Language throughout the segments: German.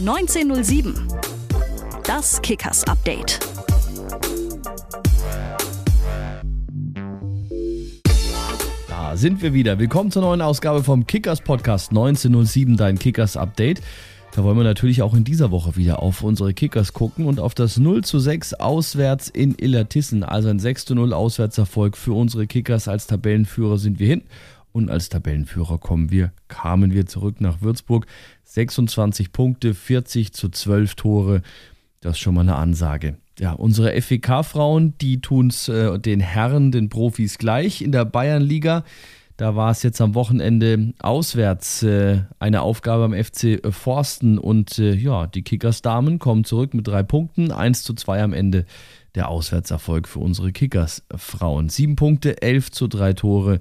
1907. Das Kickers Update. Da sind wir wieder. Willkommen zur neuen Ausgabe vom Kickers Podcast 1907, dein Kickers Update. Da wollen wir natürlich auch in dieser Woche wieder auf unsere Kickers gucken und auf das 0 zu 6 auswärts in Illertissen. Also ein 6 zu 0 Auswärtserfolg für unsere Kickers. Als Tabellenführer sind wir hin und als Tabellenführer kommen wir, kamen wir zurück nach Würzburg. 26 Punkte, 40 zu 12 Tore. Das ist schon mal eine Ansage. Ja, unsere FEK-Frauen, die tun es äh, den Herren, den Profis gleich in der Bayernliga. Da war es jetzt am Wochenende auswärts äh, eine Aufgabe am FC Forsten und äh, ja, die Kickers-Damen kommen zurück mit drei Punkten, 1 zu 2 am Ende der Auswärtserfolg für unsere Kickers-Frauen. Sieben Punkte, 11 zu drei Tore,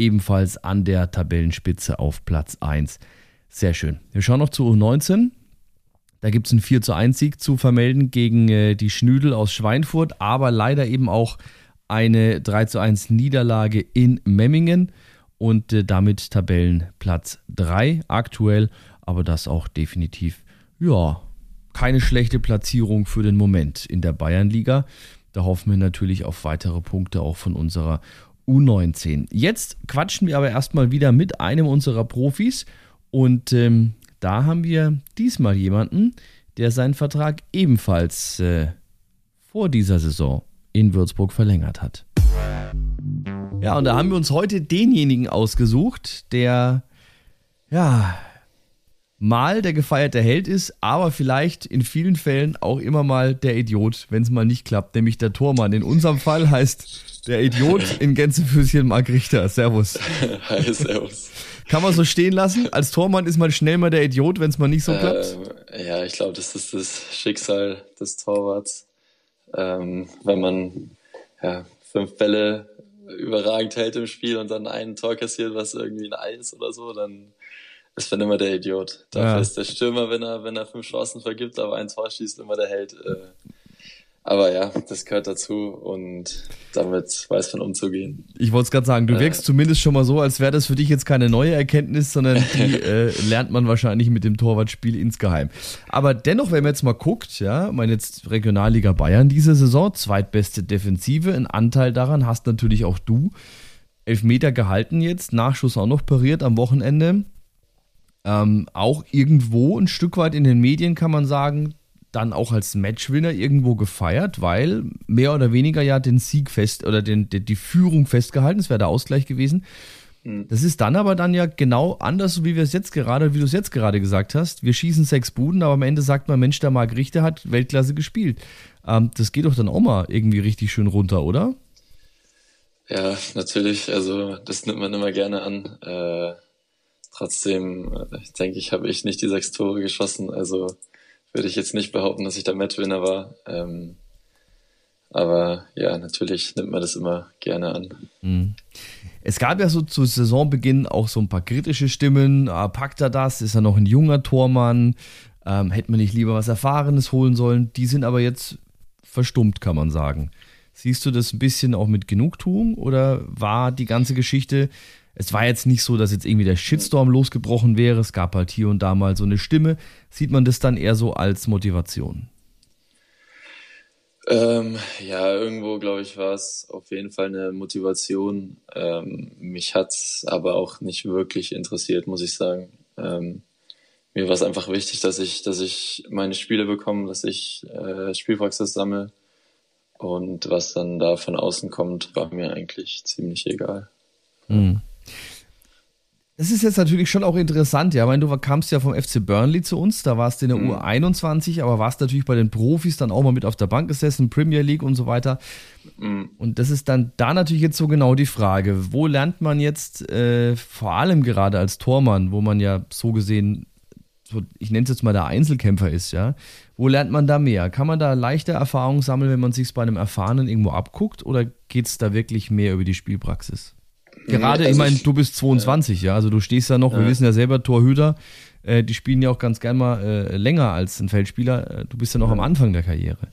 ebenfalls an der Tabellenspitze auf Platz 1. Sehr schön. Wir schauen noch zu U19. Da gibt es einen 4 zu 1 Sieg zu vermelden gegen äh, die Schnüdel aus Schweinfurt, aber leider eben auch eine 3 zu 1 Niederlage in Memmingen und äh, damit Tabellenplatz 3 aktuell, aber das auch definitiv, ja, keine schlechte Platzierung für den Moment in der Bayernliga. Da hoffen wir natürlich auf weitere Punkte auch von unserer U19. Jetzt quatschen wir aber erstmal wieder mit einem unserer Profis und ähm, da haben wir diesmal jemanden, der seinen Vertrag ebenfalls äh, vor dieser Saison in Würzburg verlängert hat. Ja, und da haben wir uns heute denjenigen ausgesucht, der, ja, mal der gefeierte Held ist, aber vielleicht in vielen Fällen auch immer mal der Idiot, wenn es mal nicht klappt, nämlich der Tormann. In unserem Fall heißt der Idiot in Gänsefüßchen Marc Richter. Servus. Hi, servus. Kann man so stehen lassen? Als Tormann ist man schnell mal der Idiot, wenn es mal nicht so klappt? Ähm, ja, ich glaube, das ist das Schicksal des Torwarts. Ähm, wenn man ja, fünf Bälle überragend hält im Spiel und dann ein Tor kassiert, was irgendwie ein Eis oder so, dann ist man immer der Idiot. Dafür ja. ist der Stürmer, wenn er, wenn er fünf Chancen vergibt, aber ein Tor schießt, immer der Held. Äh, aber ja, das gehört dazu und damit weiß man umzugehen. Ich wollte es gerade sagen, du äh. wirkst zumindest schon mal so, als wäre das für dich jetzt keine neue Erkenntnis, sondern die äh, lernt man wahrscheinlich mit dem Torwartspiel insgeheim. Aber dennoch, wenn man jetzt mal guckt, ja, meine jetzt Regionalliga Bayern diese Saison, zweitbeste Defensive, ein Anteil daran hast natürlich auch du. Elfmeter gehalten jetzt, Nachschuss auch noch pariert am Wochenende. Ähm, auch irgendwo ein Stück weit in den Medien kann man sagen, dann auch als Matchwinner irgendwo gefeiert, weil mehr oder weniger ja den Sieg fest oder den, die, die Führung festgehalten, das wäre der Ausgleich gewesen. Mhm. Das ist dann aber dann ja genau anders, wie wir es jetzt gerade, wie du es jetzt gerade gesagt hast. Wir schießen sechs Buden, aber am Ende sagt man, Mensch, der Marc Richter hat Weltklasse gespielt. Ähm, das geht doch dann auch mal irgendwie richtig schön runter, oder? Ja, natürlich. Also das nimmt man immer gerne an. Äh, trotzdem, äh, denke ich, habe ich nicht die sechs Tore geschossen. Also würde ich jetzt nicht behaupten, dass ich der Matchwinner war. Ähm, aber ja, natürlich nimmt man das immer gerne an. Mhm. Es gab ja so zu Saisonbeginn auch so ein paar kritische Stimmen. Ah, packt er das? Ist er noch ein junger Tormann? Ähm, hätte man nicht lieber was Erfahrenes holen sollen? Die sind aber jetzt verstummt, kann man sagen. Siehst du das ein bisschen auch mit Genugtuung oder war die ganze Geschichte es war jetzt nicht so, dass jetzt irgendwie der Shitstorm losgebrochen wäre. Es gab halt hier und da mal so eine Stimme. Sieht man das dann eher so als Motivation? Ähm, ja, irgendwo, glaube ich, war es auf jeden Fall eine Motivation. Ähm, mich hat es aber auch nicht wirklich interessiert, muss ich sagen. Ähm, mir war es einfach wichtig, dass ich, dass ich meine Spiele bekomme, dass ich äh, Spielpraxis sammle. Und was dann da von außen kommt, war mir eigentlich ziemlich egal. Mhm. Das ist jetzt natürlich schon auch interessant, ja. Ich meine, du kamst ja vom FC Burnley zu uns, da warst du in der mhm. U21, aber warst natürlich bei den Profis dann auch mal mit auf der Bank gesessen, Premier League und so weiter. Mhm. Und das ist dann da natürlich jetzt so genau die Frage, wo lernt man jetzt, äh, vor allem gerade als Tormann, wo man ja so gesehen, so, ich nenne es jetzt mal der Einzelkämpfer ist, ja. Wo lernt man da mehr? Kann man da leichter Erfahrung sammeln, wenn man sich bei einem Erfahrenen irgendwo abguckt, oder geht es da wirklich mehr über die Spielpraxis? Gerade, also ich meine, du bist 22, ja. ja, also du stehst ja noch, ja. wir wissen ja selber, Torhüter, äh, die spielen ja auch ganz gern mal äh, länger als ein Feldspieler. Äh, du bist ja noch ja. am Anfang der Karriere.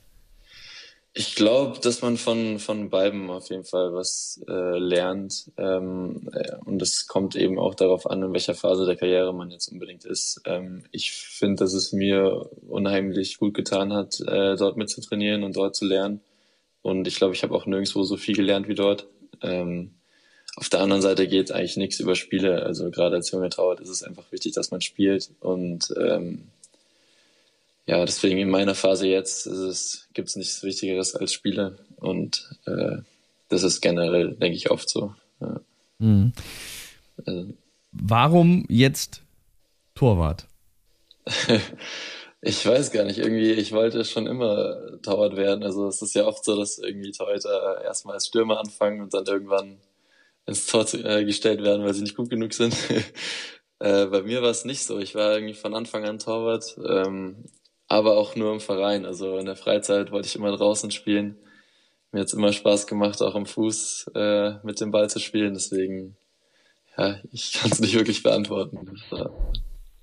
Ich glaube, dass man von, von beiden auf jeden Fall was äh, lernt. Ähm, äh, und es kommt eben auch darauf an, in welcher Phase der Karriere man jetzt unbedingt ist. Ähm, ich finde, dass es mir unheimlich gut getan hat, äh, dort mitzutrainieren und dort zu lernen. Und ich glaube, ich habe auch nirgendwo so viel gelernt wie dort. Ähm, auf der anderen Seite geht eigentlich nichts über Spiele. Also gerade als junger Torwart ist es einfach wichtig, dass man spielt. Und ähm, ja, deswegen in meiner Phase jetzt gibt es nichts Wichtigeres als Spiele und äh, das ist generell, denke ich, oft so. Ja. Mhm. Also. Warum jetzt Torwart? ich weiß gar nicht, irgendwie, ich wollte schon immer Torwart werden. Also es ist ja oft so, dass irgendwie Torhüter erstmal als Stürmer anfangen und dann irgendwann ins Tor äh, gestellt werden, weil sie nicht gut genug sind. äh, bei mir war es nicht so. Ich war irgendwie von Anfang an Torwart. Ähm, aber auch nur im Verein. Also in der Freizeit wollte ich immer draußen spielen. Mir hat es immer Spaß gemacht, auch am Fuß äh, mit dem Ball zu spielen. Deswegen, ja, ich kann es nicht wirklich beantworten.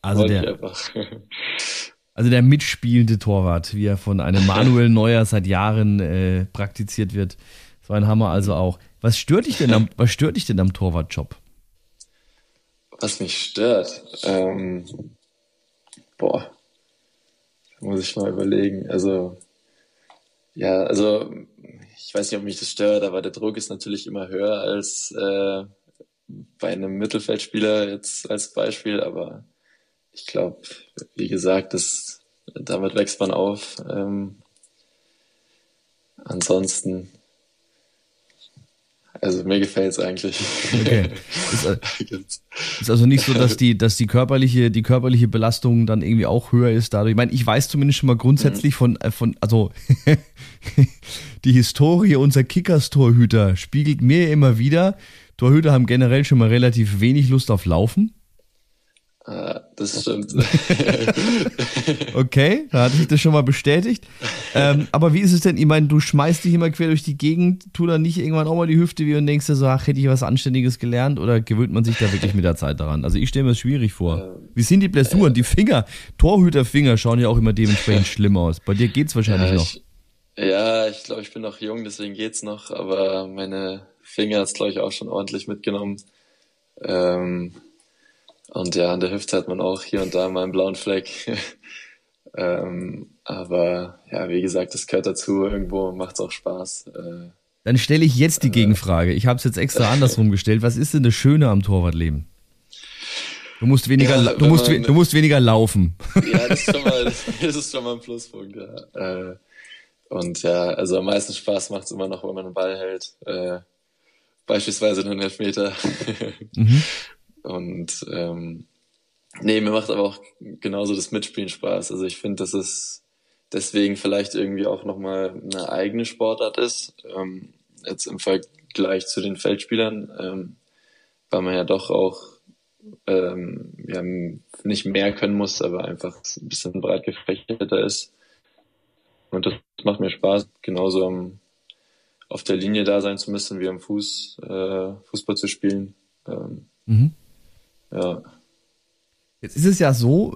also der, also der mitspielende Torwart, wie er von einem Manuel Neuer seit Jahren äh, praktiziert wird. So ein Hammer also auch. Was stört dich denn am, was stört dich denn am Torwartjob? Was mich stört? Ähm, boah, muss ich mal überlegen. Also, ja, also ich weiß nicht, ob mich das stört, aber der Druck ist natürlich immer höher als äh, bei einem Mittelfeldspieler jetzt als Beispiel. Aber ich glaube, wie gesagt, das, damit wächst man auf. Ähm, ansonsten also mir gefällt es eigentlich. Okay. Ist, äh, ist, also nicht so, dass die, dass die körperliche, die körperliche Belastung dann irgendwie auch höher ist dadurch. Ich meine, ich weiß zumindest schon mal grundsätzlich mhm. von, äh, von, also die Historie unserer Kickers-Torhüter spiegelt mir immer wieder. Torhüter haben generell schon mal relativ wenig Lust auf Laufen. Ah, das stimmt. okay, da hatte ich das schon mal bestätigt. Ähm, aber wie ist es denn? Ich meine, du schmeißt dich immer quer durch die Gegend, tu dann nicht irgendwann auch mal die Hüfte wie und denkst dir so, ach, hätte ich was Anständiges gelernt oder gewöhnt man sich da wirklich mit der Zeit daran? Also ich stelle mir das schwierig vor. Wie sind die Blessuren? Die Finger, Torhüterfinger schauen ja auch immer dementsprechend schlimm aus. Bei dir geht's wahrscheinlich ja, noch. Ich, ja, ich glaube, ich bin noch jung, deswegen geht's noch, aber meine Finger hat's, glaube ich, auch schon ordentlich mitgenommen. Ähm, und ja, an der Hüfte hat man auch hier und da mal einen blauen Fleck. ähm, aber ja, wie gesagt, das gehört dazu. Irgendwo macht es auch Spaß. Äh, Dann stelle ich jetzt die äh, Gegenfrage. Ich habe es jetzt extra andersrum gestellt. Was ist denn das Schöne am Torwartleben? Du musst weniger, ja, du musst, man, du musst weniger laufen. Ja, das ist schon mal, das ist schon mal ein Pluspunkt. Ja. Äh, und ja, also am meisten Spaß macht es immer noch, wenn man einen Ball hält. Äh, beispielsweise einen Elfmeter. mhm. Und ähm, nee, mir macht aber auch genauso das Mitspielen Spaß. Also ich finde, dass es deswegen vielleicht irgendwie auch nochmal eine eigene Sportart ist. Ähm, jetzt im Vergleich zu den Feldspielern, ähm, weil man ja doch auch ähm, ja, nicht mehr können muss, aber einfach ein bisschen breit gefächerter ist. Und das macht mir Spaß, genauso am, auf der Linie da sein zu müssen, wie am Fuß, äh, Fußball zu spielen. Ähm, mhm. Ja. Jetzt ist es ja so,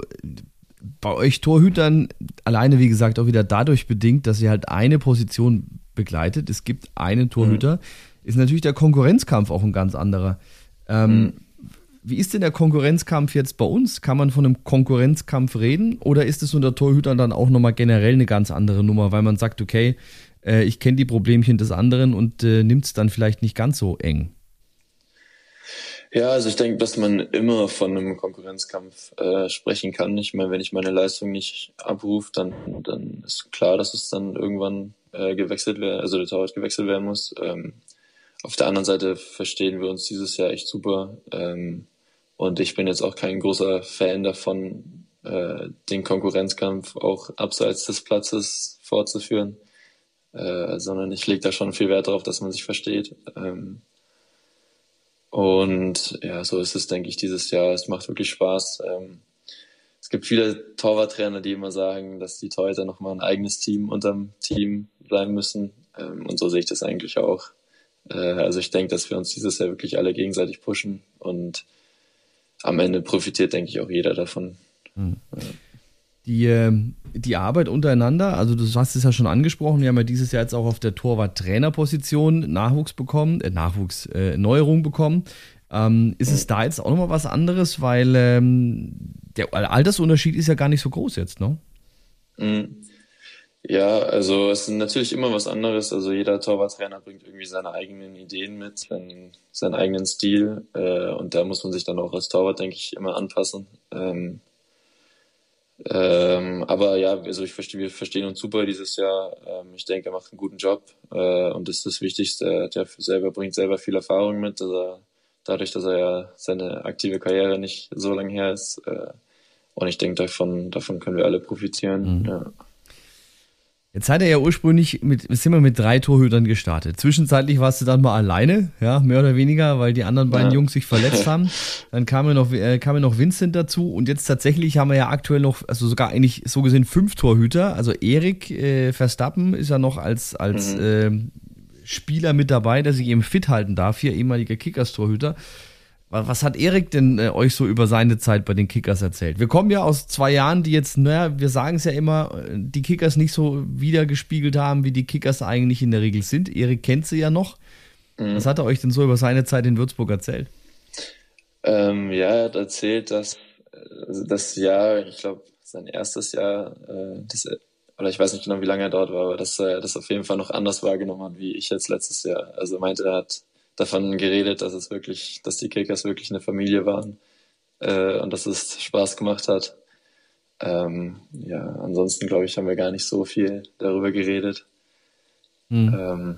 bei euch Torhütern alleine, wie gesagt, auch wieder dadurch bedingt, dass ihr halt eine Position begleitet. Es gibt einen Torhüter. Mhm. Ist natürlich der Konkurrenzkampf auch ein ganz anderer. Ähm, mhm. Wie ist denn der Konkurrenzkampf jetzt bei uns? Kann man von einem Konkurrenzkampf reden? Oder ist es unter Torhütern dann auch nochmal generell eine ganz andere Nummer, weil man sagt, okay, äh, ich kenne die Problemchen des anderen und äh, nimmt es dann vielleicht nicht ganz so eng? Ja, also ich denke, dass man immer von einem Konkurrenzkampf äh, sprechen kann. Ich meine, wenn ich meine Leistung nicht abrufe, dann, dann ist klar, dass es dann irgendwann äh, gewechselt werden, also der Torwart gewechselt werden muss. Ähm, auf der anderen Seite verstehen wir uns dieses Jahr echt super. Ähm, und ich bin jetzt auch kein großer Fan davon, äh, den Konkurrenzkampf auch abseits des Platzes fortzuführen, äh, sondern ich lege da schon viel Wert darauf, dass man sich versteht. Ähm, und ja, so ist es, denke ich, dieses Jahr. Es macht wirklich Spaß. Ähm, es gibt viele Torwarttrainer, die immer sagen, dass die Torhüter nochmal ein eigenes Team unterm Team sein müssen. Ähm, und so sehe ich das eigentlich auch. Äh, also ich denke, dass wir uns dieses Jahr wirklich alle gegenseitig pushen und am Ende profitiert, denke ich, auch jeder davon. Mhm. Die, äh, die Arbeit untereinander? Also du hast es ja schon angesprochen, wir haben ja dieses Jahr jetzt auch auf der Torwart-Trainerposition Nachwuchs bekommen, äh, Nachwuchs, äh, Neuerung bekommen. Ähm, ist es da jetzt auch nochmal was anderes, weil ähm, der Altersunterschied ist ja gar nicht so groß jetzt, ne? Mhm. Ja, also es ist natürlich immer was anderes. Also jeder Torwarttrainer bringt irgendwie seine eigenen Ideen mit, seinen, seinen eigenen Stil. Äh, und da muss man sich dann auch als Torwart, denke ich, immer anpassen. Ähm, ähm, aber ja, also ich verstehe, wir verstehen uns super dieses Jahr. Ähm, ich denke, er macht einen guten Job äh, und das ist das Wichtigste. Er der selber, bringt selber viel Erfahrung mit. Also dadurch, dass er ja seine aktive Karriere nicht so lange her ist. Äh, und ich denke, davon, davon können wir alle profitieren. Mhm. Ja. Jetzt seid ihr ja ursprünglich mit, sind wir mit drei Torhütern gestartet. Zwischenzeitlich warst du dann mal alleine, ja, mehr oder weniger, weil die anderen beiden ja. Jungs sich verletzt haben. Dann kam ja noch, äh, kam ja noch Vincent dazu und jetzt tatsächlich haben wir ja aktuell noch, also sogar eigentlich so gesehen fünf Torhüter. Also Erik äh, Verstappen ist ja noch als, als mhm. äh, Spieler mit dabei, der sich eben fit halten darf, hier ehemaliger Kickers-Torhüter. Was hat Erik denn äh, euch so über seine Zeit bei den Kickers erzählt? Wir kommen ja aus zwei Jahren, die jetzt, naja, wir sagen es ja immer, äh, die Kickers nicht so wiedergespiegelt haben, wie die Kickers eigentlich in der Regel sind. Erik kennt sie ja noch. Mhm. Was hat er euch denn so über seine Zeit in Würzburg erzählt? Ähm, ja, er hat erzählt, dass also das Jahr, ich glaube, sein erstes Jahr, äh, das, oder ich weiß nicht genau, wie lange er dort war, aber dass er das auf jeden Fall noch anders wahrgenommen hat, wie ich jetzt letztes Jahr. Also meinte, er hat davon geredet, dass es wirklich, dass die Kickers wirklich eine Familie waren äh, und dass es Spaß gemacht hat. Ähm, ja, ansonsten glaube ich, haben wir gar nicht so viel darüber geredet. Hm. Ähm,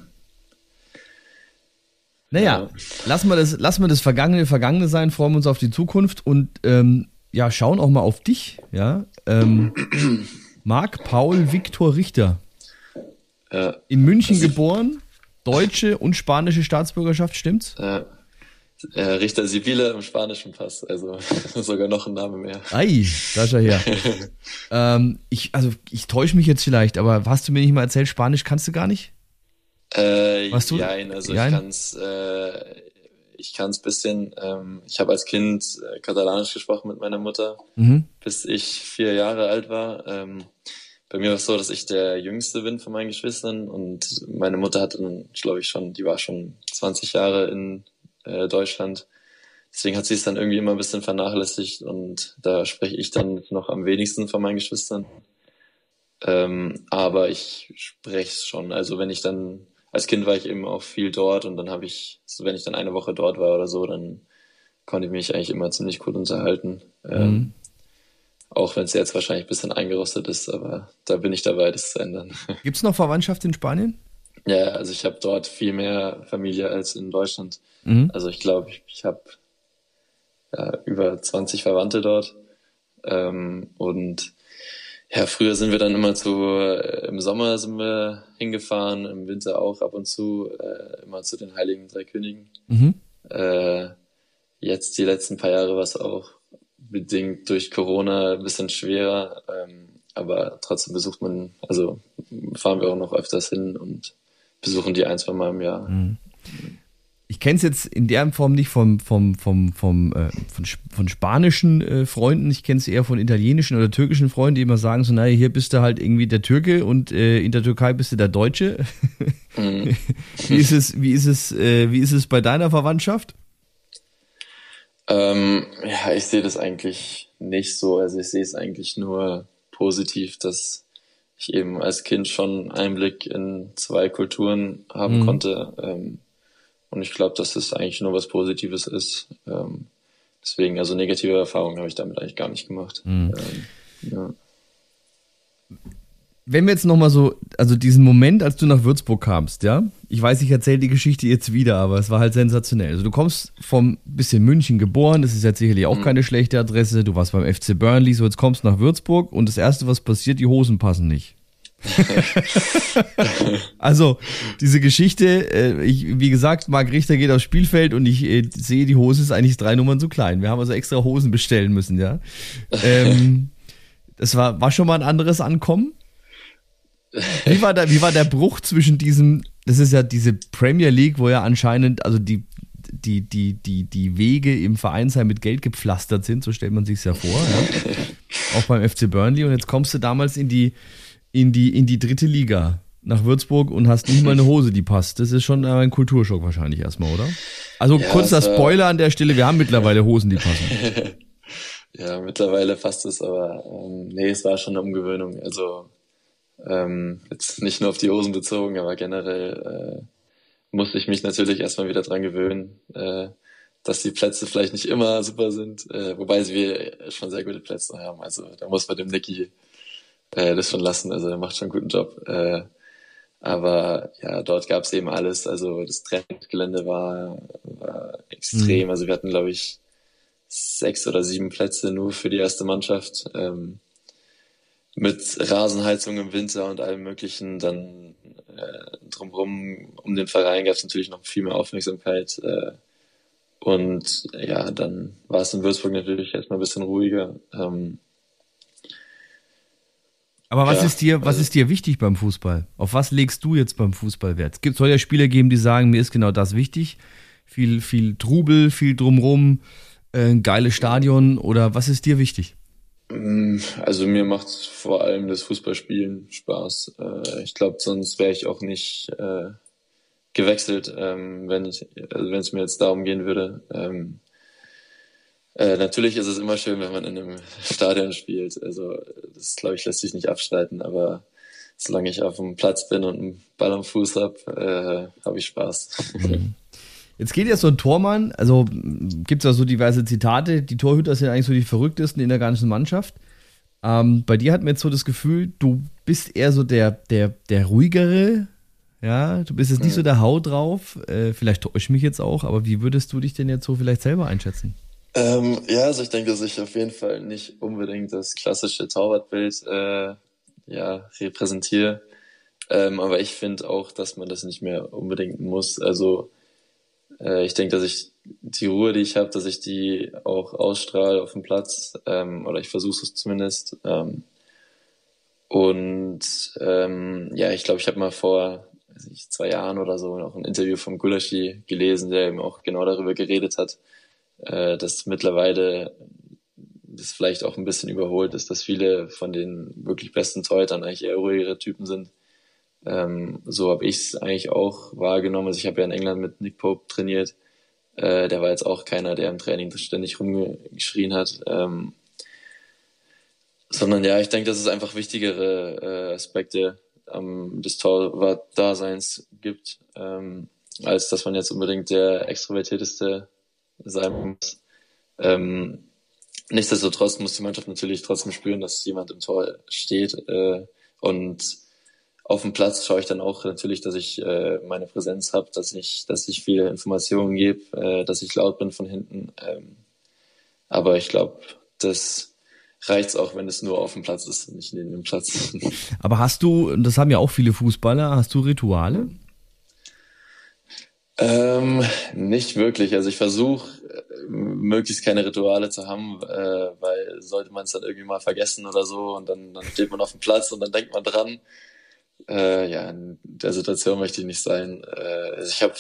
naja, ja. lassen, wir das, lassen wir das Vergangene Vergangene sein, freuen wir uns auf die Zukunft und ähm, ja, schauen auch mal auf dich. Ja, ähm, Marc Paul Viktor Richter. Ja. In München also geboren, deutsche und spanische Staatsbürgerschaft, stimmt's? Ja. Äh, Richter Sibile im spanischen Pass, also sogar noch ein Name mehr. Ei, da ist er her. ähm, ich, also ich täusche mich jetzt vielleicht, aber hast du mir nicht mal erzählt, Spanisch kannst du gar nicht? Äh, was du? Nein, also Jein? ich kann's, äh, ich kann's bisschen. Ähm, ich habe als Kind äh, Katalanisch gesprochen mit meiner Mutter, mhm. bis ich vier Jahre alt war. Ähm, bei mir war es so, dass ich der Jüngste bin von meinen Geschwistern und meine Mutter hatte dann, glaube ich, schon, die war schon 20 Jahre in äh, Deutschland. Deswegen hat sie es dann irgendwie immer ein bisschen vernachlässigt und da spreche ich dann noch am wenigsten von meinen Geschwistern. Ähm, aber ich spreche es schon. Also wenn ich dann, als Kind war ich eben auch viel dort und dann habe ich, so wenn ich dann eine Woche dort war oder so, dann konnte ich mich eigentlich immer ziemlich gut unterhalten. Ähm, mhm. Auch wenn es jetzt wahrscheinlich ein bisschen eingerostet ist, aber da bin ich dabei, das zu ändern. Gibt es noch Verwandtschaft in Spanien? Ja, also ich habe dort viel mehr Familie als in Deutschland. Mhm. Also ich glaube, ich, ich habe ja, über 20 Verwandte dort. Ähm, und ja, früher sind wir dann immer zu, äh, im Sommer sind wir hingefahren, im Winter auch ab und zu, äh, immer zu den Heiligen Drei Königen. Mhm. Äh, jetzt die letzten paar Jahre war es auch bedingt durch Corona ein bisschen schwerer. Ähm, aber trotzdem besucht man, also fahren wir auch noch öfters hin und besuchen die ein, zwei Mal im Jahr. Mhm. Ich kenne es jetzt in der Form nicht vom, vom, vom, vom, äh, von, von spanischen äh, Freunden, ich kenne es eher von italienischen oder türkischen Freunden, die immer sagen so, naja, hier bist du halt irgendwie der Türke und äh, in der Türkei bist du der Deutsche. Mhm. wie ist es, wie ist es, äh, wie ist es bei deiner Verwandtschaft? Ähm, ja, ich sehe das eigentlich nicht so. Also ich sehe es eigentlich nur positiv, dass ich eben als Kind schon Einblick in zwei Kulturen haben mhm. konnte. Ähm, und ich glaube, dass das eigentlich nur was Positives ist. Ähm, deswegen, also negative Erfahrungen habe ich damit eigentlich gar nicht gemacht. Mhm. Ähm, ja wenn wir jetzt nochmal so, also diesen Moment, als du nach Würzburg kamst, ja, ich weiß, ich erzähle die Geschichte jetzt wieder, aber es war halt sensationell. Also du kommst vom bisschen München geboren, das ist jetzt sicherlich auch mhm. keine schlechte Adresse, du warst beim FC Burnley, so jetzt kommst du nach Würzburg und das erste, was passiert, die Hosen passen nicht. also, diese Geschichte, äh, ich, wie gesagt, Marc Richter geht aufs Spielfeld und ich äh, sehe, die Hose ist eigentlich drei Nummern zu klein. Wir haben also extra Hosen bestellen müssen, ja. Ähm, das war, war schon mal ein anderes Ankommen. Wie war, der, wie war der Bruch zwischen diesem, das ist ja diese Premier League, wo ja anscheinend, also die, die, die, die, die Wege im Vereinsheim mit Geld gepflastert sind, so stellt man sich ja vor. Ja. auch beim FC Burnley und jetzt kommst du damals in die, in die, in die dritte Liga nach Würzburg und hast nicht mal eine Hose, die passt. Das ist schon ein Kulturschock wahrscheinlich erstmal, oder? Also ja, kurzer Spoiler an der Stelle, wir haben mittlerweile Hosen, die passen. ja, mittlerweile passt es, aber ähm, nee, es war schon eine Umgewöhnung. Also ähm, jetzt nicht nur auf die Hosen bezogen, aber generell äh, musste ich mich natürlich erstmal wieder dran gewöhnen, äh, dass die Plätze vielleicht nicht immer super sind, äh, wobei wir schon sehr gute Plätze haben. Also da muss man dem Nicky äh, das schon lassen. Also er macht schon einen guten Job. Äh, aber ja, dort gab es eben alles. Also das Trainingsgelände war, war extrem. Mhm. Also wir hatten, glaube ich, sechs oder sieben Plätze nur für die erste Mannschaft. Ähm, mit Rasenheizung im Winter und allem möglichen. Dann äh, drumherum um den Verein gab es natürlich noch viel mehr Aufmerksamkeit. Äh, und ja, dann war es in Würzburg natürlich erstmal ein bisschen ruhiger. Ähm, aber was ja, ist dir, was also, ist dir wichtig beim Fußball? Auf was legst du jetzt beim Fußball Wert? Es soll ja Spieler geben, die sagen, mir ist genau das wichtig. Viel, viel Trubel, viel drumrum, äh, ein geiles Stadion oder was ist dir wichtig? Mm, also mir macht vor allem das Fußballspielen Spaß. Äh, ich glaube, sonst wäre ich auch nicht äh, gewechselt, ähm, wenn ich, also wenn es mir jetzt darum gehen würde. Ähm, äh, natürlich ist es immer schön, wenn man in einem Stadion spielt. Also das, glaube ich, lässt sich nicht abstreiten. Aber solange ich auf dem Platz bin und einen Ball am Fuß habe, habe ich Spaß. Mhm. Jetzt geht ja so ein Tormann, also gibt es ja so diverse Zitate, die Torhüter sind eigentlich so die verrücktesten in der ganzen Mannschaft. Ähm, bei dir hat man jetzt so das Gefühl, du bist eher so der, der, der ruhigere, ja, du bist jetzt nicht so der Hau drauf. Äh, vielleicht täusche ich mich jetzt auch, aber wie würdest du dich denn jetzt so vielleicht selber einschätzen? Ähm, ja, also ich denke, dass ich auf jeden Fall nicht unbedingt das klassische Torwartbild äh, ja, repräsentiere. Ähm, aber ich finde auch, dass man das nicht mehr unbedingt muss. Also äh, ich denke, dass ich die Ruhe, die ich habe, dass ich die auch ausstrahle auf dem Platz. Ähm, oder ich versuche es zumindest. Ähm, und ähm, ja, ich glaube, ich habe mal vor ich, zwei Jahren oder so noch ein Interview vom Gulaschi gelesen, der eben auch genau darüber geredet hat, äh, dass mittlerweile das vielleicht auch ein bisschen überholt ist, dass viele von den wirklich besten Torhütern eigentlich eher ruhigere Typen sind. Ähm, so habe ich es eigentlich auch wahrgenommen. Also ich habe ja in England mit Nick Pope trainiert. Äh, der war jetzt auch keiner, der im Training ständig rumgeschrien hat. Ähm, sondern ja, ich denke, dass es einfach wichtigere äh, Aspekte ähm, des Torwart-Daseins gibt, ähm, als dass man jetzt unbedingt der extrovertierteste sein muss. Ähm, nichtsdestotrotz muss die Mannschaft natürlich trotzdem spüren, dass jemand im Tor steht. Äh, und auf dem Platz schaue ich dann auch natürlich, dass ich äh, meine Präsenz habe, dass ich, dass ich viele Informationen gebe, äh, dass ich laut bin von hinten. Ähm, aber ich glaube, das reicht's auch, wenn es nur auf dem Platz ist, nicht neben dem Platz. Aber hast du, das haben ja auch viele Fußballer, hast du Rituale? Ähm, nicht wirklich. Also ich versuche möglichst keine Rituale zu haben, äh, weil sollte man es dann irgendwie mal vergessen oder so und dann, dann steht man auf dem Platz und dann denkt man dran. Äh, ja, in der Situation möchte ich nicht sein. Äh, also ich habe,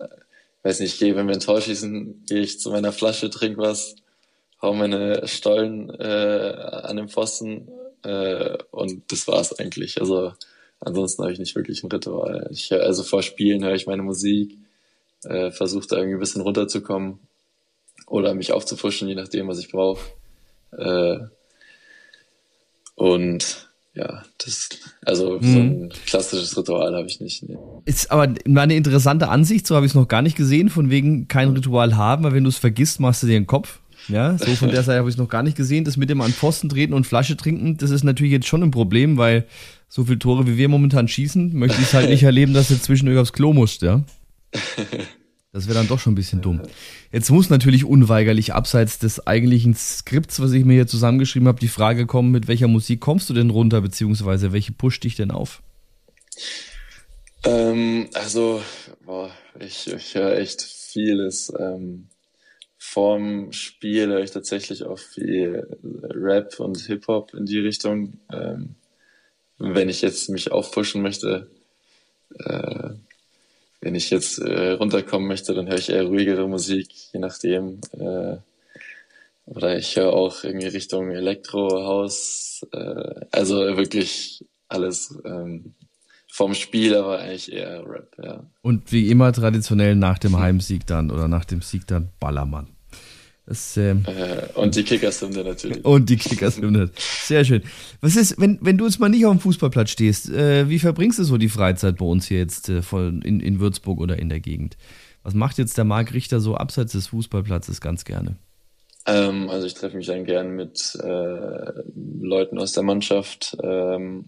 äh, weiß nicht, ich gehe, wenn wir ein Tor schießen, gehe ich zu meiner Flasche, trinke was, hau meine Stollen äh, an den Pfosten äh, und das war's eigentlich. Also ansonsten habe ich nicht wirklich ein Ritual. Ich, also vor Spielen höre ich meine Musik, äh, versuche da irgendwie ein bisschen runterzukommen oder mich aufzufuschen, je nachdem, was ich brauche. Äh, und ja, das, also mhm. so ein klassisches Ritual habe ich nicht. Nee. Ist aber eine interessante Ansicht, so habe ich es noch gar nicht gesehen, von wegen kein Ritual haben, weil wenn du es vergisst, machst du dir den Kopf. Ja, so von der Seite habe ich es noch gar nicht gesehen. Das mit dem an Pfosten treten und Flasche trinken, das ist natürlich jetzt schon ein Problem, weil so viele Tore wie wir momentan schießen, möchte ich halt nicht erleben, dass du zwischendurch aufs Klo musst, ja. Das wäre dann doch schon ein bisschen dumm. Jetzt muss natürlich unweigerlich abseits des eigentlichen Skripts, was ich mir hier zusammengeschrieben habe, die Frage kommen, mit welcher Musik kommst du denn runter, beziehungsweise welche pusht dich denn auf? Ähm, also, boah, ich, ich höre echt vieles. Ähm, vorm Spiel höre ich tatsächlich auch viel Rap und Hip-Hop in die Richtung. Ähm, wenn ich jetzt mich aufpushen möchte, äh, wenn ich jetzt äh, runterkommen möchte, dann höre ich eher ruhigere Musik, je nachdem. Äh, oder ich höre auch irgendwie Richtung Elektrohaus, äh, also wirklich alles ähm, vom Spiel, aber eigentlich eher Rap, ja. Und wie immer traditionell nach dem Heimsieg dann oder nach dem Sieg dann Ballermann. Das, ähm, äh, und die Kickershymne natürlich. Und die Kickershymne. Sehr schön. Was ist, wenn, wenn du jetzt mal nicht auf dem Fußballplatz stehst, äh, wie verbringst du so die Freizeit bei uns hier jetzt äh, in, in Würzburg oder in der Gegend? Was macht jetzt der Marc Richter so abseits des Fußballplatzes ganz gerne? Ähm, also ich treffe mich dann gern mit äh, Leuten aus der Mannschaft. Ähm,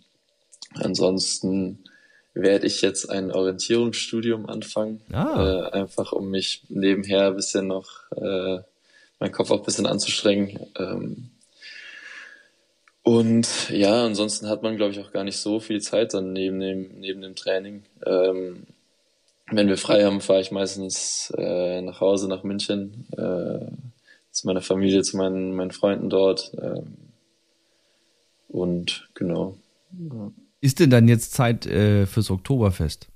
ansonsten werde ich jetzt ein Orientierungsstudium anfangen, ah. äh, einfach um mich nebenher ein bisschen noch äh, meinen Kopf auch ein bisschen anzustrengen. Ähm, und ja, ansonsten hat man, glaube ich, auch gar nicht so viel Zeit dann neben dem, neben dem Training. Ähm, wenn wir frei haben, fahre ich meistens äh, nach Hause, nach München, äh, zu meiner Familie, zu meinen, meinen Freunden dort. Ähm, und genau. Ist denn dann jetzt Zeit äh, fürs Oktoberfest?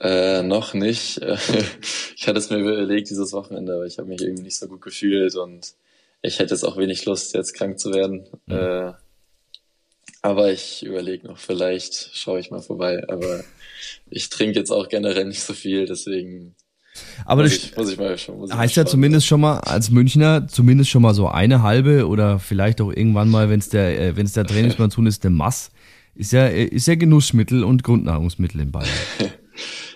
Äh, noch nicht. ich hatte es mir überlegt dieses Wochenende, aber ich habe mich irgendwie nicht so gut gefühlt und ich hätte jetzt auch wenig Lust, jetzt krank zu werden. Mhm. Äh, aber ich überlege noch, vielleicht schaue ich mal vorbei. Aber ich trinke jetzt auch generell nicht so viel, deswegen aber muss das ich, muss ich mal schon, muss heißt ja zumindest schon mal als Münchner zumindest schon mal so eine halbe oder vielleicht auch irgendwann mal, wenn es der äh, wenn es der Trainingsplan ist, eine Mass ist ja ist ja Genussmittel und Grundnahrungsmittel in Bayern.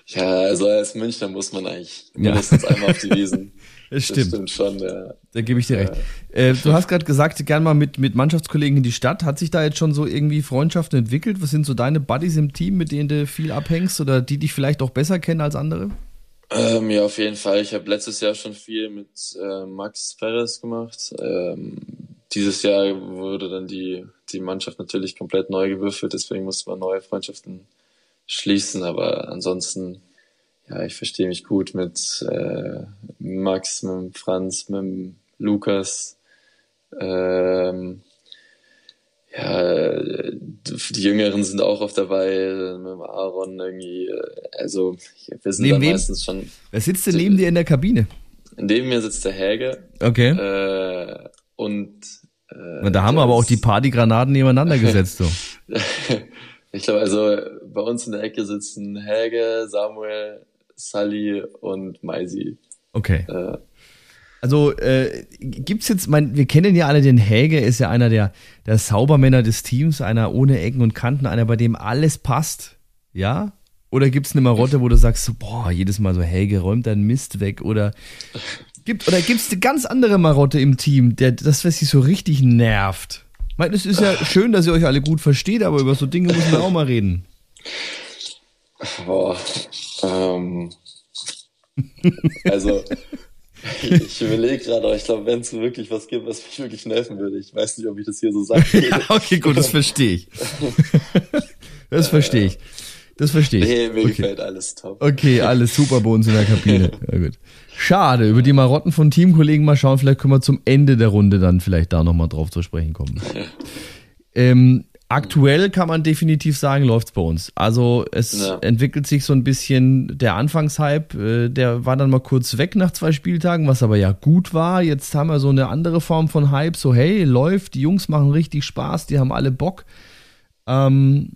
Ja, also als Münchner muss man eigentlich mindestens ja. einmal auf die Wiesen. Das stimmt. Das stimmt schon, ja. Da gebe ich dir recht. Äh, du hast gerade gesagt, gern mal mit, mit Mannschaftskollegen in die Stadt. Hat sich da jetzt schon so irgendwie Freundschaften entwickelt? Was sind so deine Buddies im Team, mit denen du viel abhängst oder die dich vielleicht auch besser kennen als andere? Ähm, ja, auf jeden Fall. Ich habe letztes Jahr schon viel mit äh, Max Perez gemacht. Ähm, dieses Jahr wurde dann die, die Mannschaft natürlich komplett neu gewürfelt, deswegen musste man neue Freundschaften schließen, aber ansonsten, ja, ich verstehe mich gut mit äh, Max, mit Franz, mit Lukas. Ähm, ja, die Jüngeren sind auch oft dabei, mit Aaron irgendwie, also wir sind neben meistens schon. Wer sitzt denn neben dir in der Kabine? Neben mir sitzt der Häge. Okay. Äh, und äh, da haben wir aber auch die Partygranaten nebeneinander gesetzt, so. Ich glaube, also bei uns in der Ecke sitzen Helge, Samuel, Sally und Maisi. Okay. Äh, also äh, gibt's jetzt, mein, wir kennen ja alle den Helge, ist ja einer der, der Saubermänner des Teams, einer ohne Ecken und Kanten, einer, bei dem alles passt, ja? Oder gibt's eine Marotte, wo du sagst, so, boah, jedes Mal so Helge räumt deinen Mist weg oder gibt oder gibt's eine ganz andere Marotte im Team, der das was sich so richtig nervt? Ich meine, es ist ja schön, dass ihr euch alle gut versteht, aber über so Dinge müssen wir auch mal reden. Boah, ähm, also ich überlege gerade, aber ich glaube, wenn es wirklich was gibt, was mich wirklich nerven würde, ich weiß nicht, ob ich das hier so würde. ja, okay, gut, das verstehe ich. das verstehe ich. Das verstehe ich. Nee, mir okay. gefällt alles top. Okay, alles super bei uns in der Kabine. Ja, gut. Schade, über die Marotten von Teamkollegen mal schauen. Vielleicht können wir zum Ende der Runde dann vielleicht da nochmal drauf zu sprechen kommen. ähm, aktuell kann man definitiv sagen, läuft's bei uns. Also es ja. entwickelt sich so ein bisschen der Anfangshype, äh, der war dann mal kurz weg nach zwei Spieltagen, was aber ja gut war. Jetzt haben wir so eine andere Form von Hype, so hey, läuft, die Jungs machen richtig Spaß, die haben alle Bock. Ähm,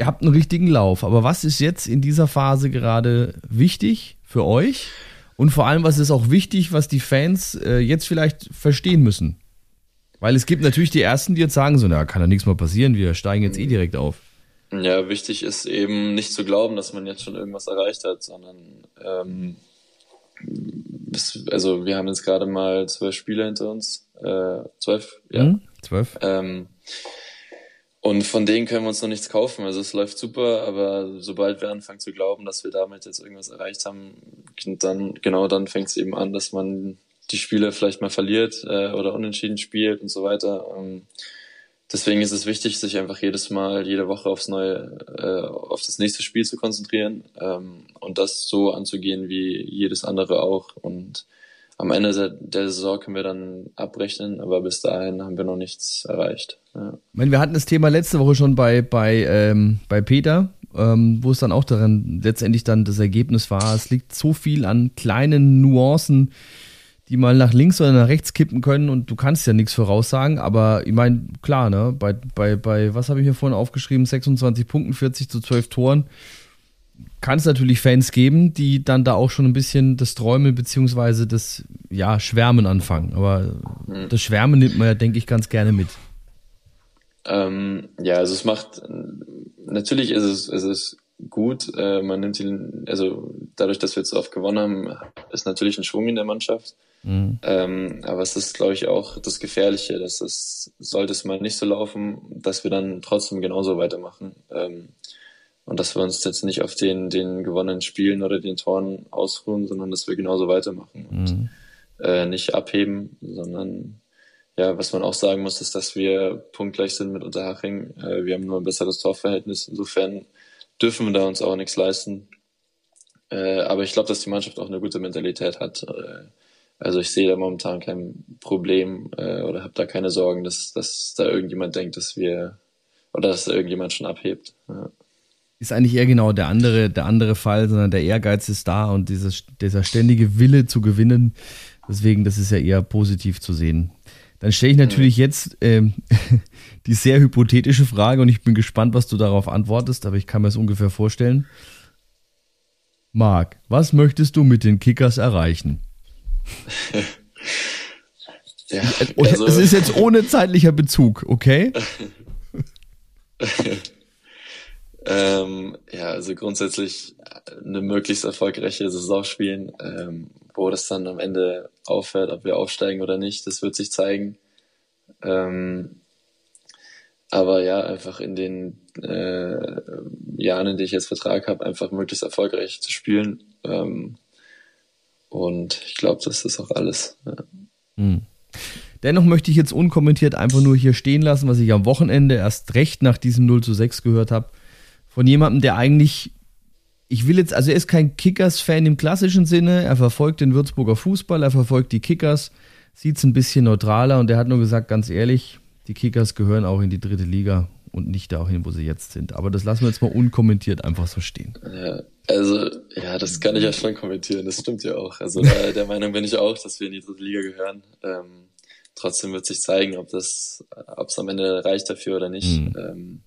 ihr habt einen richtigen Lauf. Aber was ist jetzt in dieser Phase gerade wichtig für euch? Und vor allem, was ist auch wichtig, was die Fans äh, jetzt vielleicht verstehen müssen? Weil es gibt natürlich die Ersten, die jetzt sagen so, na, kann ja nichts mehr passieren, wir steigen jetzt eh direkt auf. Ja, wichtig ist eben nicht zu glauben, dass man jetzt schon irgendwas erreicht hat, sondern ähm, es, also wir haben jetzt gerade mal zwölf Spiele hinter uns. Äh, zwölf? Ja. Mhm, zwölf. Ähm, und von denen können wir uns noch nichts kaufen. Also es läuft super, aber sobald wir anfangen zu glauben, dass wir damit jetzt irgendwas erreicht haben, dann genau dann fängt es eben an, dass man die Spiele vielleicht mal verliert äh, oder unentschieden spielt und so weiter. Ähm, deswegen ist es wichtig, sich einfach jedes Mal, jede Woche aufs neue, äh, auf das nächste Spiel zu konzentrieren ähm, und das so anzugehen wie jedes andere auch. Und am Ende der, Saison können wir dann abrechnen, aber bis dahin haben wir noch nichts erreicht. Ja. Meine, wir hatten das Thema letzte Woche schon bei, bei, ähm, bei Peter, ähm, wo es dann auch daran letztendlich dann das Ergebnis war, es liegt so viel an kleinen Nuancen, die mal nach links oder nach rechts kippen können und du kannst ja nichts voraussagen, aber ich meine, klar, ne, bei, bei, bei, was habe ich mir vorhin aufgeschrieben, 26 Punkten, 40 zu 12 Toren, kann es natürlich Fans geben, die dann da auch schon ein bisschen das Träumen beziehungsweise das, ja, Schwärmen anfangen, aber mhm. das Schwärmen nimmt man ja, denke ich, ganz gerne mit. Ähm, ja, also es macht, natürlich ist es, ist es gut. Äh, man nimmt die, also dadurch, dass wir jetzt so oft gewonnen haben, ist natürlich ein Schwung in der Mannschaft. Mhm. Ähm, aber es ist, glaube ich, auch das Gefährliche, dass es, sollte es mal nicht so laufen, dass wir dann trotzdem genauso weitermachen. Ähm, und dass wir uns jetzt nicht auf den, den gewonnenen Spielen oder den Toren ausruhen, sondern dass wir genauso weitermachen und mhm. äh, nicht abheben, sondern ja, was man auch sagen muss, ist, dass wir punktgleich sind mit Unterhaching. Äh, wir haben nur ein besseres Torverhältnis. Insofern dürfen wir da uns auch nichts leisten. Äh, aber ich glaube, dass die Mannschaft auch eine gute Mentalität hat. Äh, also ich sehe da momentan kein Problem äh, oder habe da keine Sorgen, dass, dass da irgendjemand denkt, dass wir oder dass da irgendjemand schon abhebt. Ja. Ist eigentlich eher genau der andere, der andere Fall, sondern der Ehrgeiz ist da und dieses, dieser ständige Wille zu gewinnen. Deswegen, das ist ja eher positiv zu sehen. Dann stelle ich natürlich jetzt ähm, die sehr hypothetische Frage und ich bin gespannt, was du darauf antwortest, aber ich kann mir es ungefähr vorstellen. Marc, was möchtest du mit den Kickers erreichen? ja, also, es ist jetzt ohne zeitlicher Bezug, okay? ähm, ja, also grundsätzlich eine möglichst erfolgreiche Saison spielen. Ähm, wo das dann am Ende aufhört, ob wir aufsteigen oder nicht, das wird sich zeigen. Ähm, aber ja, einfach in den äh, Jahren, in denen ich jetzt Vertrag habe, einfach möglichst erfolgreich zu spielen. Ähm, und ich glaube, das ist auch alles. Ja. Hm. Dennoch möchte ich jetzt unkommentiert einfach nur hier stehen lassen, was ich am Wochenende erst recht nach diesem 0 zu 6 gehört habe. Von jemandem, der eigentlich ich will jetzt, also er ist kein Kickers-Fan im klassischen Sinne, er verfolgt den Würzburger Fußball, er verfolgt die Kickers, sieht es ein bisschen neutraler und er hat nur gesagt, ganz ehrlich, die Kickers gehören auch in die dritte Liga und nicht dahin, wo sie jetzt sind. Aber das lassen wir jetzt mal unkommentiert einfach so stehen. Ja, also, ja, das kann ich ja schon kommentieren, das stimmt ja auch. Also der, der Meinung bin ich auch, dass wir in die dritte Liga gehören. Ähm, trotzdem wird sich zeigen, ob das, ob es am Ende reicht dafür oder nicht. Mhm. Ähm,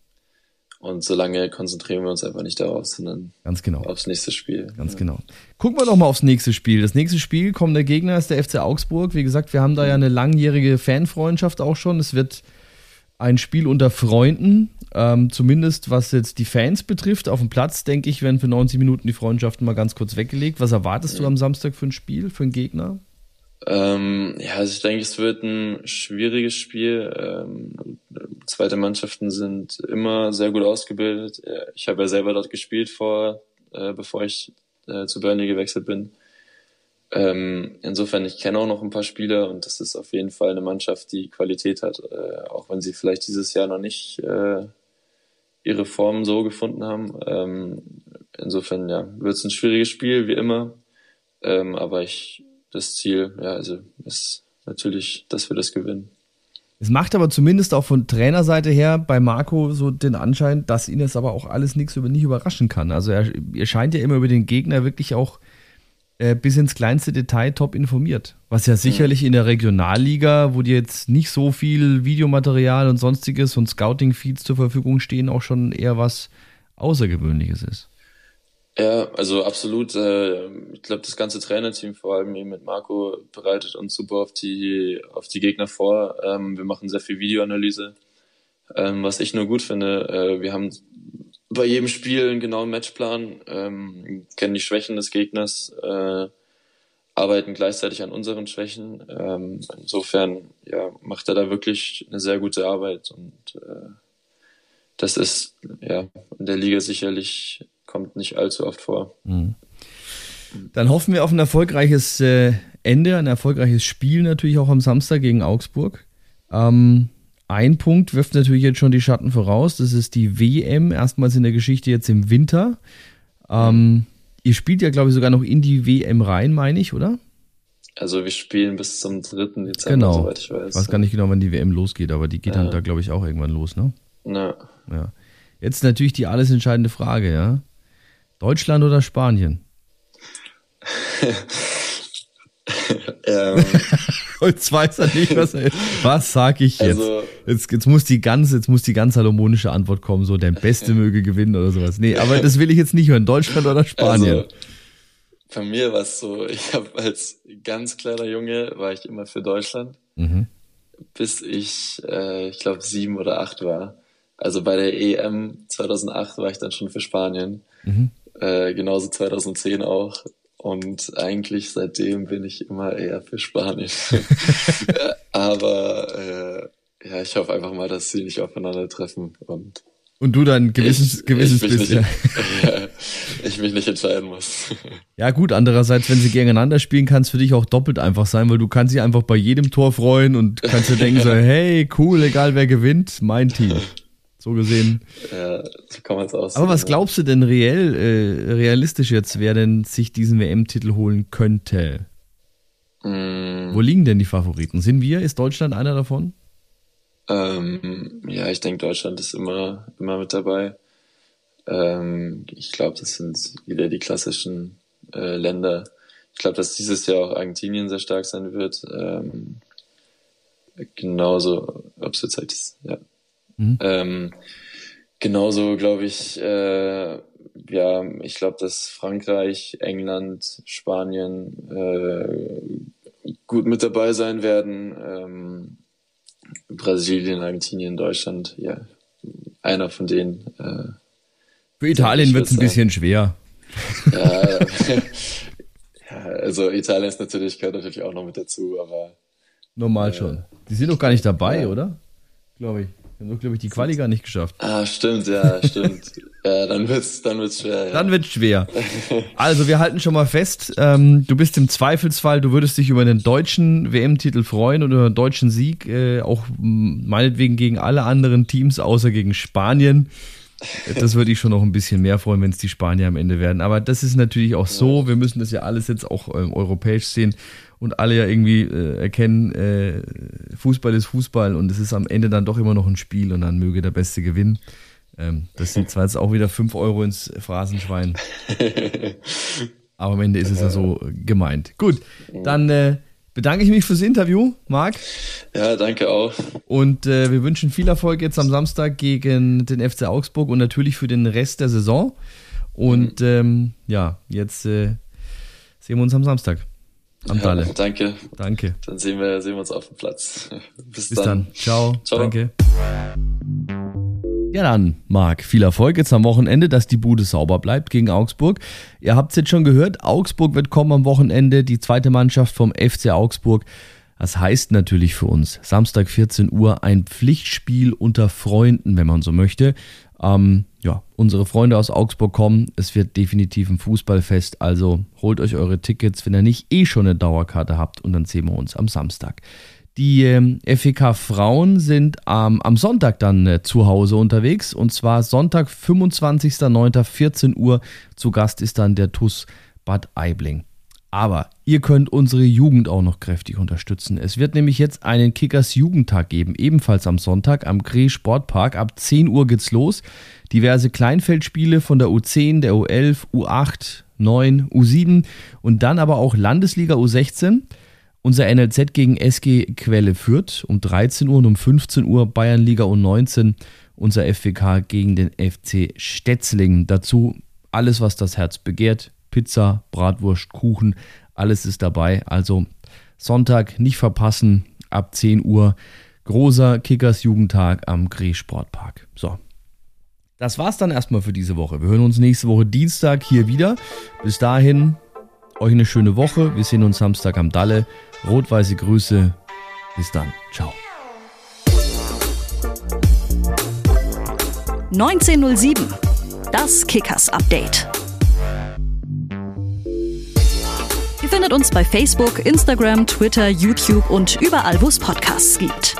und solange konzentrieren wir uns einfach nicht darauf, sondern Ganz genau. aufs nächste Spiel. Ganz ja. genau. Gucken wir doch mal aufs nächste Spiel. Das nächste Spiel kommender Gegner ist der FC Augsburg. Wie gesagt, wir haben da ja eine langjährige Fanfreundschaft auch schon. Es wird ein Spiel unter Freunden. Ähm, zumindest was jetzt die Fans betrifft. Auf dem Platz, denke ich, werden für 90 Minuten die Freundschaften mal ganz kurz weggelegt. Was erwartest ja. du am Samstag für ein Spiel, für einen Gegner? Ähm, ja, also ich denke, es wird ein schwieriges Spiel. Ähm, zweite Mannschaften sind immer sehr gut ausgebildet. Ich habe ja selber dort gespielt vor, äh, bevor ich äh, zu Burnley gewechselt bin. Ähm, insofern, ich kenne auch noch ein paar Spieler und das ist auf jeden Fall eine Mannschaft, die Qualität hat, äh, auch wenn sie vielleicht dieses Jahr noch nicht äh, ihre Form so gefunden haben. Ähm, insofern, ja, wird es ein schwieriges Spiel, wie immer. Ähm, aber ich das Ziel, ja, also ist natürlich, dass wir das gewinnen. Es macht aber zumindest auch von Trainerseite her bei Marco so den Anschein, dass ihn es aber auch alles nichts über nicht überraschen kann. Also er, er scheint ja immer über den Gegner wirklich auch äh, bis ins kleinste Detail top informiert. Was ja sicherlich mhm. in der Regionalliga, wo dir jetzt nicht so viel Videomaterial und sonstiges und Scouting-Feeds zur Verfügung stehen, auch schon eher was Außergewöhnliches ist. Ja, also absolut. Äh, ich glaube, das ganze Trainerteam, vor allem eben mit Marco, bereitet uns super auf die, auf die Gegner vor. Ähm, wir machen sehr viel Videoanalyse, ähm, was ich nur gut finde. Äh, wir haben bei jedem Spiel einen genauen Matchplan, ähm, kennen die Schwächen des Gegners, äh, arbeiten gleichzeitig an unseren Schwächen. insofern ja, macht er da wirklich eine sehr gute Arbeit und das ist ja in der Liga sicherlich kommt nicht allzu oft vor. Mhm. Dann hoffen wir auf ein erfolgreiches äh, Ende, ein erfolgreiches Spiel natürlich auch am Samstag gegen Augsburg. Ähm, ein Punkt wirft natürlich jetzt schon die Schatten voraus. Das ist die WM, erstmals in der Geschichte jetzt im Winter. Ähm, ihr spielt ja, glaube ich, sogar noch in die WM rein, meine ich, oder? Also wir spielen bis zum 3. Dezember, genau. soweit ich weiß. Ich weiß gar nicht genau, wann die WM losgeht, aber die geht ja. dann da, glaube ich, auch irgendwann los, ne? Ja. ja. Jetzt natürlich die alles entscheidende Frage, ja. Deutschland oder Spanien? Ähm, jetzt weiß er nicht, was er, was sag ich jetzt? Also- jetzt? Jetzt muss die ganz, jetzt muss die ganz salomonische Antwort kommen, so der Beste möge gewinnen oder sowas. Nee, aber das will ich jetzt nicht hören. Deutschland oder Spanien? Also, bei mir war es so, ich habe als ganz kleiner Junge war ich immer für Deutschland, Mhm. bis ich, äh, ich glaube, sieben oder acht war. Also bei der EM 2008 war ich dann schon für Spanien. Mhm. Äh, genauso 2010 auch. Und eigentlich seitdem bin ich immer eher für Spanien. Aber äh, ja, ich hoffe einfach mal, dass sie nicht aufeinandertreffen und Und du dann gewissens, ich, gewissens ich, mich bist, nicht, ja, ich mich nicht entscheiden muss. Ja gut, andererseits, wenn sie gegeneinander spielen, kann es für dich auch doppelt einfach sein, weil du kannst dich einfach bei jedem Tor freuen und kannst dir denken so, hey, cool, egal wer gewinnt, mein Team. So gesehen. Ja, so kann man es aus. Aber was glaubst du denn reell, äh, realistisch jetzt, wer denn sich diesen WM-Titel holen könnte? Mm, Wo liegen denn die Favoriten? Sind wir? Ist Deutschland einer davon? ähm, ja, ich denke, Deutschland ist immer, immer mit dabei. Ähm, ich glaube, das sind wieder die klassischen äh, Länder. Ich glaube, dass dieses Jahr auch Argentinien sehr stark sein wird. Ähm, genauso, ob es jetzt halt ist, ja. Mhm. Ähm, genauso glaube ich, äh, ja, ich glaube, dass Frankreich, England, Spanien äh, gut mit dabei sein werden. Ähm, Brasilien, Argentinien, Deutschland, ja, einer von denen. Äh, Für Italien wird es ein bisschen schwer. ja, ja, also Italien ist natürlich, gehört natürlich auch noch mit dazu, aber Normal schon. Die sind doch gar nicht dabei, ja. oder? Glaube ich. Haben doch, glaube ich, die Quali gar nicht geschafft. ah, stimmt, ja, stimmt. ja, dann wird's, dann wird's schwer. Ja. Dann wird schwer. Also, wir halten schon mal fest, ähm, du bist im Zweifelsfall, du würdest dich über den deutschen WM-Titel freuen und über einen deutschen Sieg, äh, auch meinetwegen gegen alle anderen Teams, außer gegen Spanien. Das würde ich schon noch ein bisschen mehr freuen, wenn es die Spanier am Ende werden. Aber das ist natürlich auch so, wir müssen das ja alles jetzt auch ähm, europäisch sehen und alle ja irgendwie äh, erkennen, äh, Fußball ist Fußball und es ist am Ende dann doch immer noch ein Spiel und dann möge der Beste gewinnen. Ähm, das sind zwar jetzt auch wieder 5 Euro ins Phrasenschwein, aber am Ende ist es ja so gemeint. Gut, dann äh, bedanke ich mich fürs Interview, Marc. ja, danke auch. Und äh, wir wünschen viel Erfolg jetzt am Samstag gegen den FC Augsburg und natürlich für den Rest der Saison. Und ähm, ja, jetzt äh, sehen wir uns am Samstag. Am Ja, Dalle. danke. Danke. Dann sehen wir, sehen wir uns auf dem Platz. Bis, Bis dann. Ciao. Ciao. Danke. Ja dann, Marc, viel Erfolg jetzt am Wochenende, dass die Bude sauber bleibt gegen Augsburg. Ihr habt es jetzt schon gehört, Augsburg wird kommen am Wochenende, die zweite Mannschaft vom FC Augsburg. Das heißt natürlich für uns, Samstag 14 Uhr ein Pflichtspiel unter Freunden, wenn man so möchte. Ähm, ja, unsere Freunde aus Augsburg kommen. Es wird definitiv ein Fußballfest. Also holt euch eure Tickets, wenn ihr nicht eh schon eine Dauerkarte habt. Und dann sehen wir uns am Samstag. Die ähm, FEK Frauen sind ähm, am Sonntag dann äh, zu Hause unterwegs. Und zwar Sonntag, 25.09.14 Uhr. Zu Gast ist dann der TUS Bad Aibling. Aber ihr könnt unsere Jugend auch noch kräftig unterstützen. Es wird nämlich jetzt einen Kickers Jugendtag geben, ebenfalls am Sonntag am Kree Sportpark. Ab 10 Uhr geht's los. Diverse Kleinfeldspiele von der U10, der U11, U8, 9, U7 und dann aber auch Landesliga U16. Unser NLZ gegen SG Quelle Fürth um 13 Uhr und um 15 Uhr Bayernliga U19. Unser FWK gegen den FC Stetzlingen. Dazu alles, was das Herz begehrt. Pizza, Bratwurst, Kuchen, alles ist dabei. Also Sonntag nicht verpassen, ab 10 Uhr. Großer Kickers Jugendtag am Gree Sportpark. So. Das war's dann erstmal für diese Woche. Wir hören uns nächste Woche Dienstag hier wieder. Bis dahin, euch eine schöne Woche. Wir sehen uns Samstag am Dalle. Rot-weiße Grüße. Bis dann. Ciao. 1907. Das Kickers Update. Findet uns bei Facebook, Instagram, Twitter, YouTube und überall, wo es Podcasts gibt.